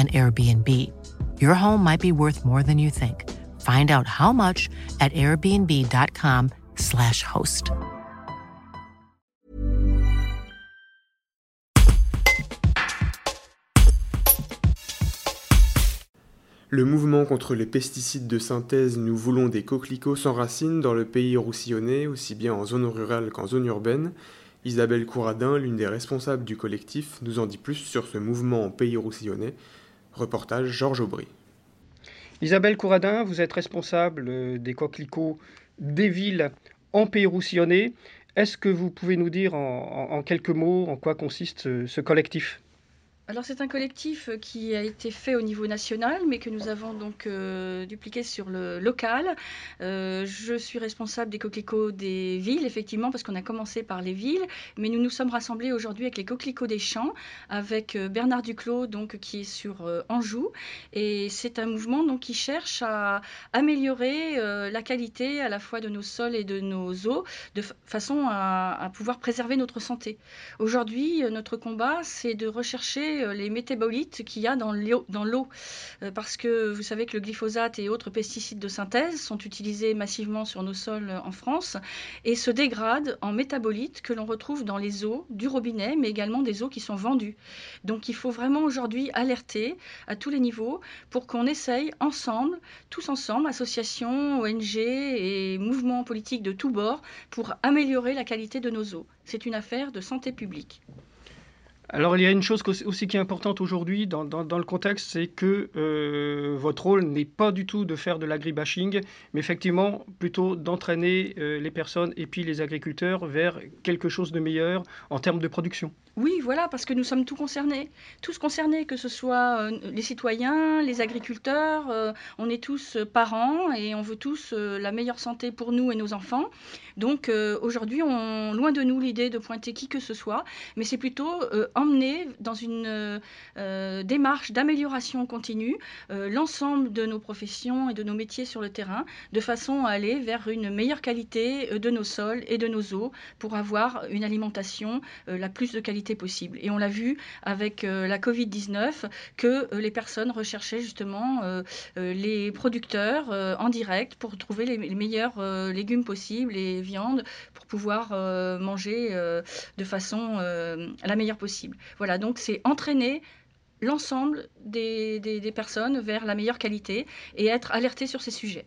an Airbnb. Your home might be worth more than you think. Find out how much at airbnb.com/slash host. Le mouvement contre les pesticides de synthèse Nous voulons des coquelicots s'enracine dans le pays roussillonnais, aussi bien en zone rurale qu'en zone urbaine. Isabelle Couradin, l'une des responsables du collectif, nous en dit plus sur ce mouvement en pays roussillonnais. Reportage Georges Aubry. Isabelle Couradin, vous êtes responsable euh, des coquelicots des villes roussillonnais. Est-ce que vous pouvez nous dire en, quelques mots en quoi consiste ce collectif? Alors c'est un collectif euh, qui a été fait au niveau national, mais que nous avons donc euh, dupliqué sur le local. Euh, je suis responsable des coquelicots des villes, effectivement, parce qu'on a commencé par les villes, mais nous nous sommes rassemblés aujourd'hui avec les coquelicots des champs, avec Bernard Duclos, donc qui est sur Anjou, et c'est un mouvement donc qui cherche à améliorer la qualité à la fois de nos sols et de nos eaux, de façon à, à pouvoir préserver notre santé. Aujourd'hui, notre combat, c'est de rechercher euh, les métabolites qu'il y a dans l'eau. Euh, parce que vous savez que le glyphosate et autres pesticides de synthèse sont utilisés massivement sur nos sols en France et se dégradent en métabolites que l'on retrouve dans les eaux du robinet, mais également des eaux qui sont vendues. Donc il faut vraiment aujourd'hui alerter à tous les niveaux pour qu'on essaye ensemble, tous ensemble, associations, ONG et mouvements politiques de tous bords, pour améliorer la qualité de nos eaux. C'est une affaire de santé publique. Alors il y a une chose aussi qui est importante aujourd'hui dans, le contexte, c'est que euh, votre rôle n'est pas du tout de faire de l'agribashing, mais effectivement plutôt d'entraîner euh, les personnes et puis les agriculteurs vers quelque chose de meilleur en termes de production. Oui, voilà, parce que nous sommes tous concernés, tous concernés, que ce soit euh, les citoyens, les agriculteurs, on est tous parents et on veut tous la meilleure santé pour nous et nos enfants. Donc aujourd'hui, loin de nous l'idée de pointer qui que ce soit, mais c'est plutôt emmener dans une euh, euh, démarche d'amélioration continue euh, l'ensemble de nos professions et de nos métiers sur le terrain, de façon à aller vers une meilleure qualité de nos sols et de nos eaux pour avoir une alimentation la plus de qualité possible. Et on l'a vu avec la Covid-19 que les personnes recherchaient justement les producteurs en direct pour trouver les meilleurs légumes possibles et viandes pour pouvoir manger de façon la meilleure possible. Voilà, donc c'est entraîner l'ensemble des, personnes vers la meilleure qualité et être alerté sur ces sujets.